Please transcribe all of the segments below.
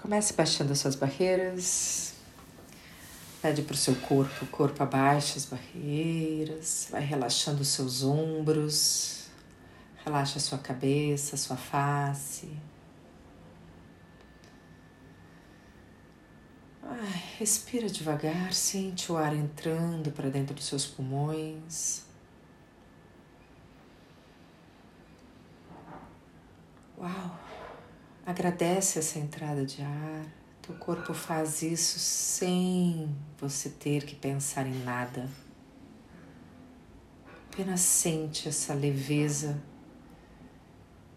Comece baixando as suas barreiras. Pede para o seu corpo, o corpo abaixa as barreiras, vai relaxando os seus ombros, relaxa a sua cabeça, a sua face. Ai, respira devagar, sente o ar entrando para dentro dos seus pulmões. Uau! Agradece essa entrada de ar. Teu corpo faz isso sem você ter que pensar em nada. Apenas sente essa leveza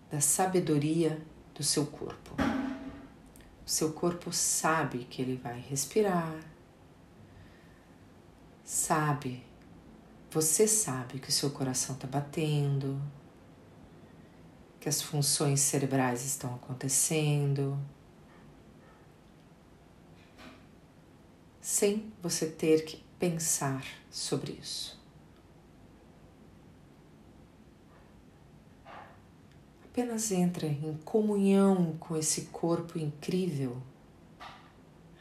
da sabedoria do seu corpo. O seu corpo sabe que ele vai respirar, sabe, você sabe que o seu coração está batendo, que as funções cerebrais estão acontecendo, sem você ter que pensar sobre isso. Apenas entra em comunhão com esse corpo incrível,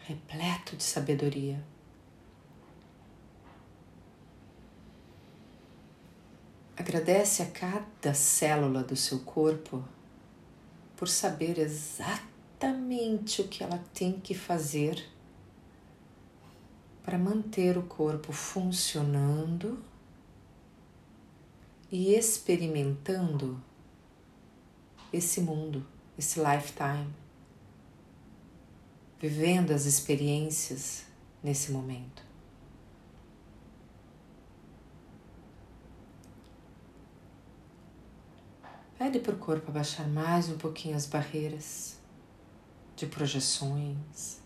repleto de sabedoria. Agradece a cada célula do seu corpo por saber exatamente o que ela tem que fazer para manter o corpo funcionando e experimentando esse mundo, esse lifetime, vivendo as experiências nesse momento. Pede para o corpo abaixar mais um pouquinho as barreiras de projeções,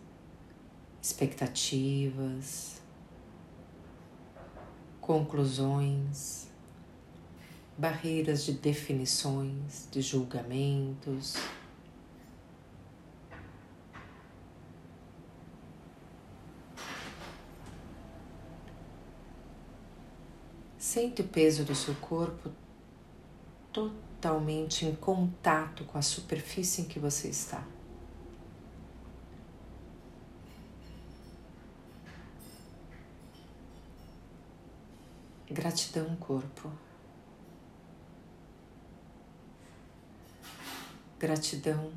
expectativas, conclusões barreiras de definições, de julgamentos. Sente o peso do seu corpo totalmente em contato com a superfície em que você está. Gratidão, corpo. Gratidão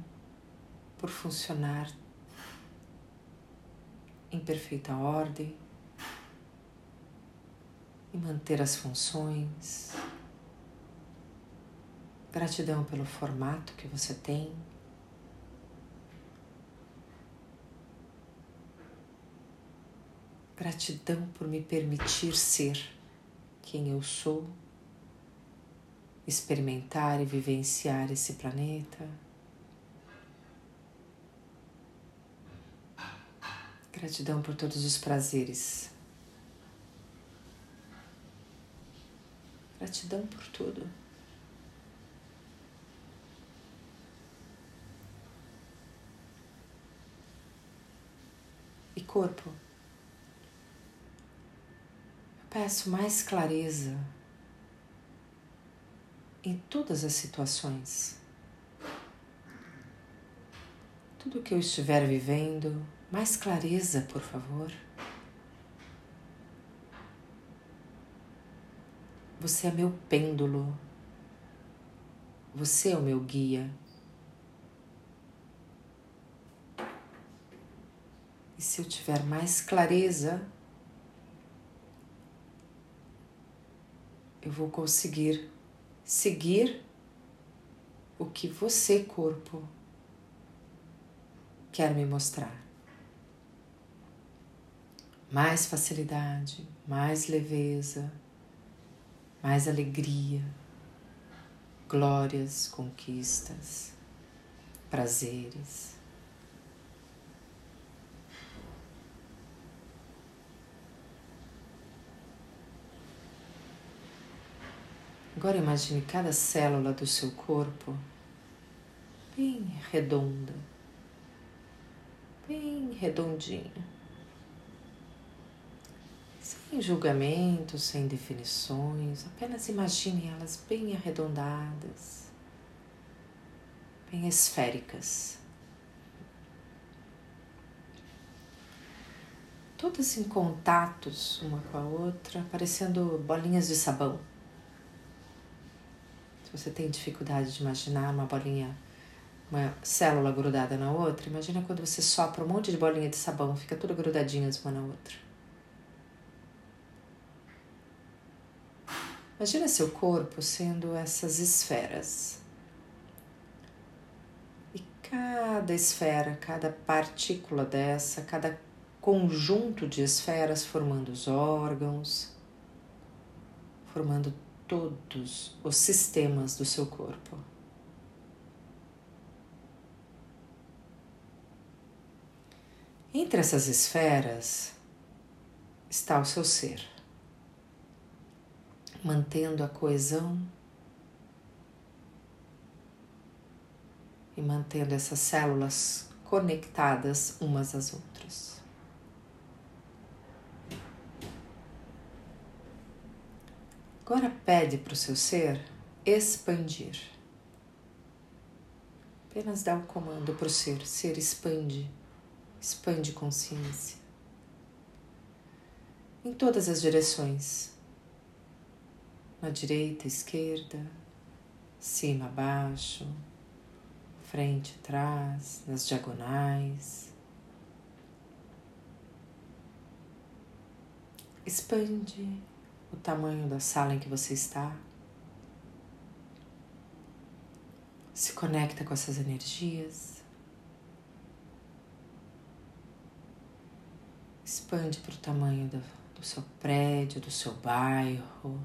por funcionar em perfeita ordem e manter as funções. Gratidão pelo formato que você tem. Gratidão por me permitir ser quem eu sou experimentar e vivenciar esse planeta. Gratidão por todos os prazeres. Gratidão por tudo. Corpo. Eu peço mais clareza em todas as situações. Tudo que eu estiver vivendo, mais clareza, por favor. Você é meu pêndulo. Você é o meu guia. Se eu tiver mais clareza, eu vou conseguir seguir o que você, corpo, quer me mostrar. Mais facilidade, mais leveza, mais alegria, glórias, conquistas, prazeres. Agora imagine cada célula do seu corpo bem redonda, bem redondinha. Sem julgamentos, sem definições, apenas imagine elas bem arredondadas, bem esféricas. todas em contatos uma com a outra, parecendo bolinhas de sabão. Você tem dificuldade de imaginar uma bolinha, uma célula grudada na outra, imagina quando você sopra um monte de bolinha de sabão, fica tudo grudadinhas uma na outra. Imagina seu corpo sendo essas esferas. E cada esfera, cada partícula dessa, cada conjunto de esferas formando os órgãos, formando todos os sistemas do seu corpo. Entre essas esferas está o seu ser, mantendo a coesão e mantendo essas células conectadas umas às outras. Agora pede para o seu ser expandir. Apenas dá o um comando para o ser, ser expande, expande consciência. Em todas as direções. Na direita, esquerda, cima, baixo, frente, trás, nas diagonais. Expande o tamanho da sala em que você está. Se conecta com essas energias. Expande para o tamanho do, do seu prédio, do seu bairro.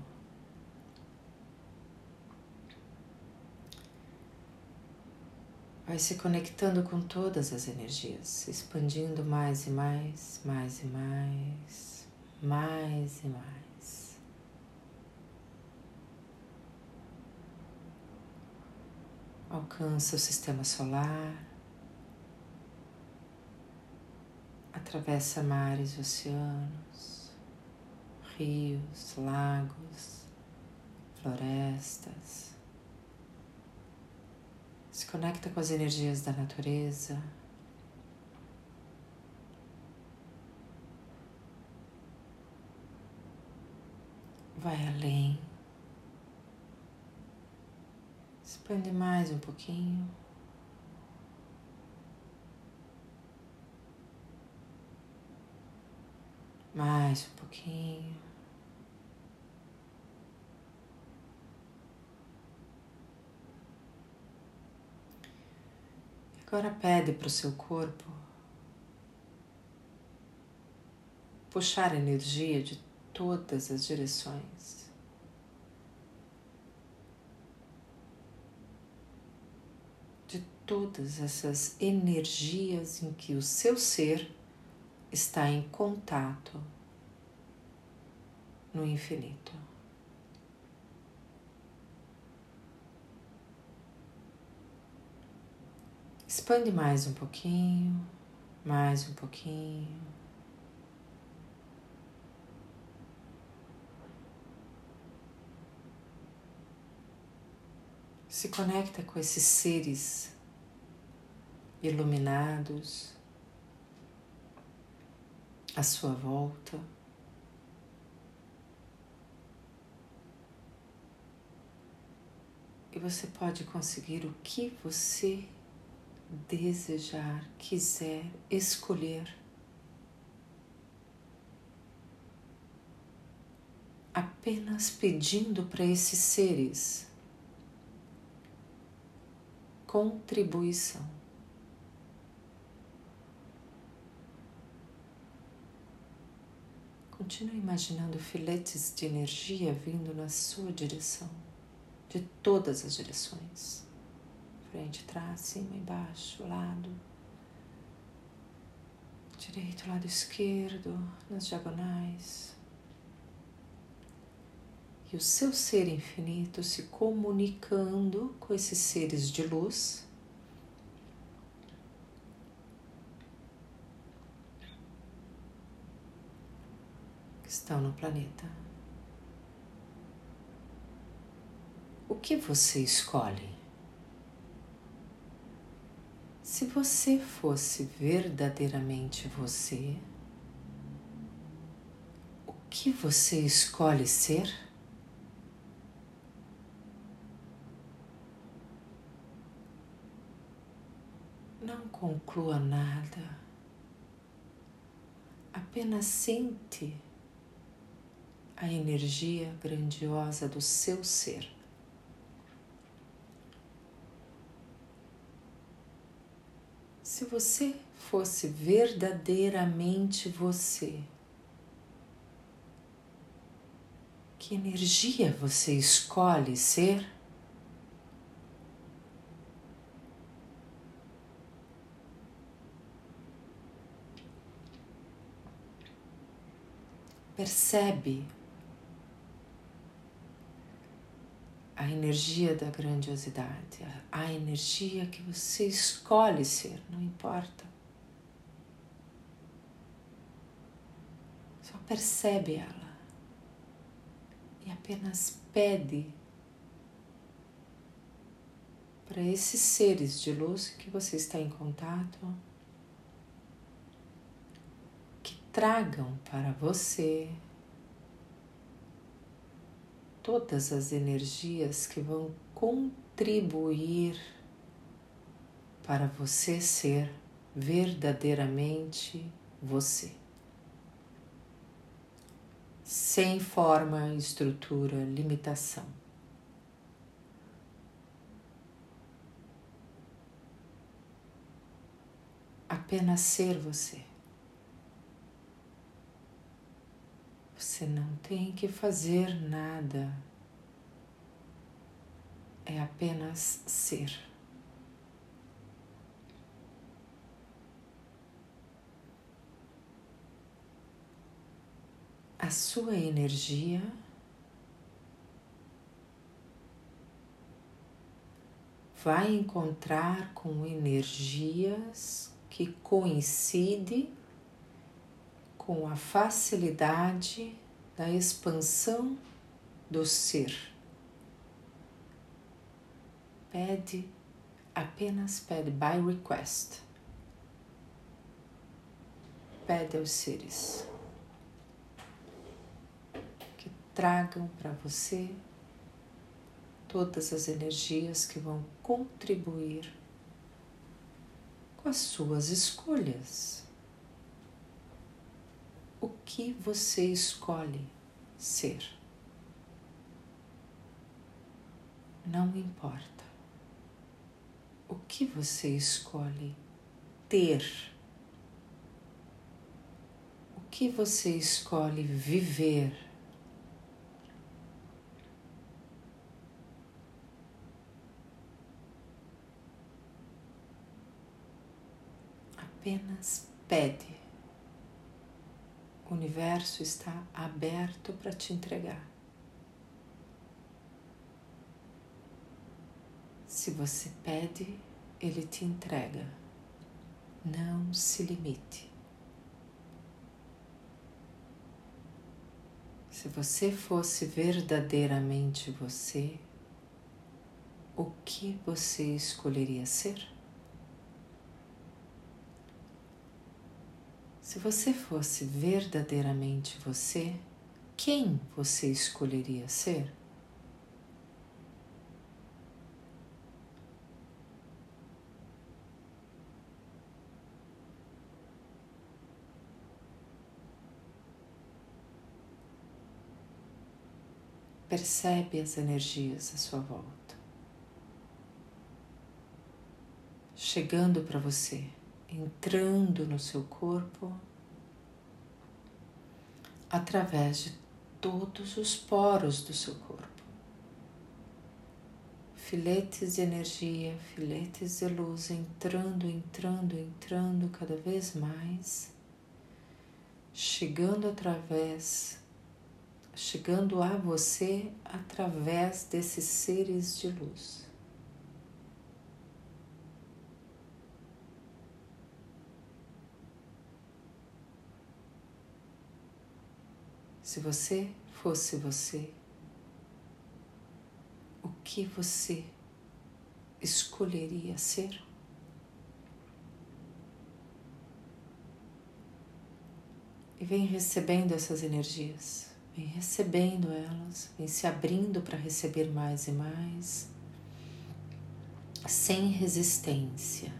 Vai se conectando com todas as energias, expandindo mais e mais, mais e mais, mais e mais. Alcança o sistema solar, atravessa mares e oceanos, rios, lagos, florestas, se conecta com as energias da natureza. Vai além. Expande mais um pouquinho. Mais um pouquinho. Agora pede para o seu corpo puxar energia de todas as direções. Todas essas energias em que o seu ser está em contato no infinito. Expande mais um pouquinho, mais um pouquinho. Se conecta com esses seres iluminados à sua volta. E você pode conseguir o que você desejar, quiser, escolher. Apenas pedindo para esses seres contribuição. Continue imaginando filetes de energia vindo na sua direção, de todas as direções frente, trás, cima, embaixo, lado, direito, lado esquerdo, nas diagonais. E o seu ser infinito se comunicando com esses seres de luz estão no planeta. O que você escolhe? Se você fosse verdadeiramente você, que você escolhe ser? Não conclua nada, apenas sente a energia grandiosa do seu ser. Se você fosse verdadeiramente você, que energia você escolhe ser? Percebe a energia da grandiosidade, a energia que você escolhe ser, não importa. Só percebe ela e apenas pede para esses seres de luz que você está em contato que tragam para você todas as energias que vão contribuir para você ser verdadeiramente você. Sem forma, estrutura, limitação. Apenas ser você. Você não tem que fazer nada, é apenas ser. A sua energia vai encontrar com energias que coincidem com a facilidade da expansão do ser. Pede, apenas pede by request. Pede aos seres que tragam para você todas as energias que vão contribuir com as suas escolhas que você escolhe ser. Não importa. O que você escolhe ter. O que você escolhe viver. Apenas pede o universo está aberto para te entregar. Se você pede, ele te entrega. Não se limite. Se você fosse verdadeiramente você, o que você escolheria ser? Se você fosse verdadeiramente você, quem você escolheria ser? Percebe as energias à sua volta, chegando para você entrando no seu corpo através de todos os poros do seu corpo. Filetes de energia, filetes de luz entrando, entrando, entrando cada vez mais, chegando através, chegando a você através desses seres de luz. Se você fosse você, o que você escolheria ser? E vem recebendo essas energias. Vem recebendo elas, vem se abrindo para receber mais e mais, sem resistência.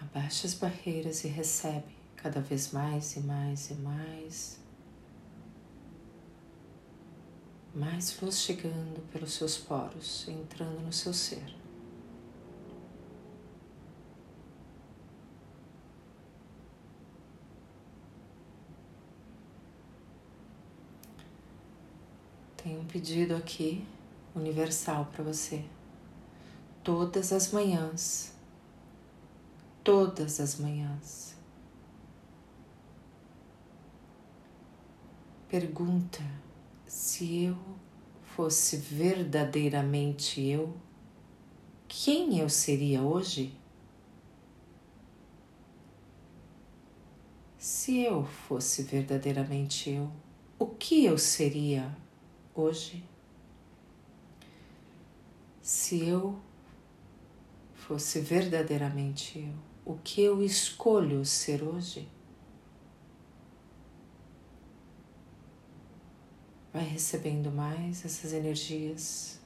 Abaixa as barreiras e recebe cada vez mais e mais e mais. Mais luz chegando pelos seus poros, entrando no seu ser. Tem um pedido aqui universal para você. Todas as manhãs, todas as manhãs. Pergunta se eu fosse verdadeiramente eu, quem eu seria hoje? Se eu fosse verdadeiramente eu, o que eu seria hoje? Se eu fosse verdadeiramente eu, o que eu escolho ser hoje? Vai recebendo mais essas energias.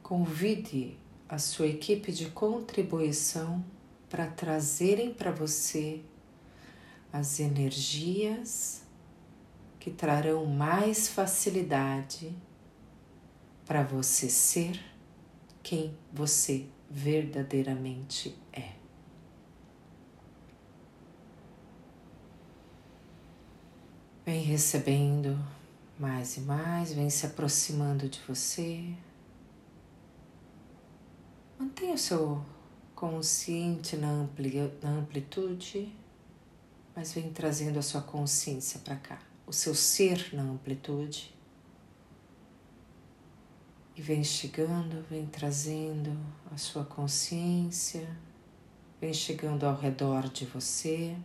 Convide a sua equipe de contribuição para trazerem para você as energias que trarão mais facilidade para você ser quem você verdadeiramente é. Recebendo mais e mais, vem se aproximando de você. Mantenha o seu consciente na, ampli na amplitude, mas vem trazendo a sua consciência para cá, o seu ser na amplitude. E vem chegando, vem trazendo a sua consciência, vem chegando ao redor de você.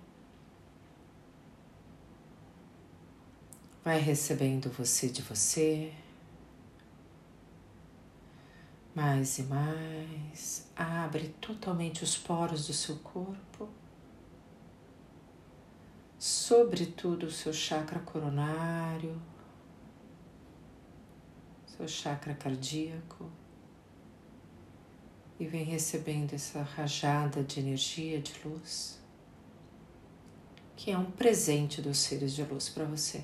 Vai recebendo você de você. Mais e mais. Abre totalmente os poros do seu corpo. Sobretudo o seu chakra coronário, seu chakra cardíaco. E vem recebendo essa rajada de energia, de luz, que é um presente dos seres de luz para você.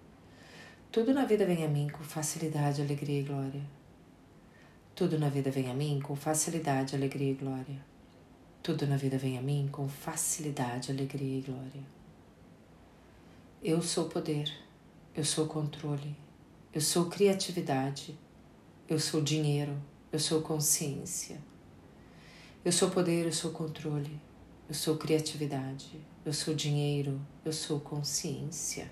Tudo na vida vem a mim com facilidade, alegria e glória. Tudo na vida vem a mim com facilidade, alegria e glória. Tudo na vida vem a mim com facilidade, alegria e glória. Eu sou poder, eu sou controle, eu sou criatividade, eu sou dinheiro, eu sou consciência. Eu sou poder, eu sou controle, eu sou criatividade, eu sou dinheiro, eu sou consciência.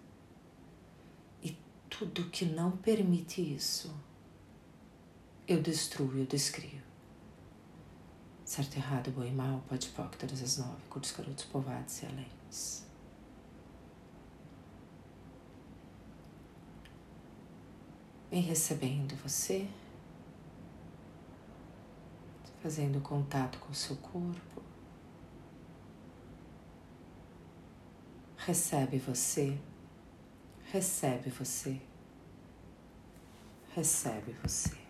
Tudo que não permite isso, eu destruo, eu descrio. Certo, errado, bom e mal, pode poc, todas as nove, curtos, garotos, povados e aléns. Vem recebendo você, fazendo contato com o seu corpo. Recebe você, recebe você, recebe você.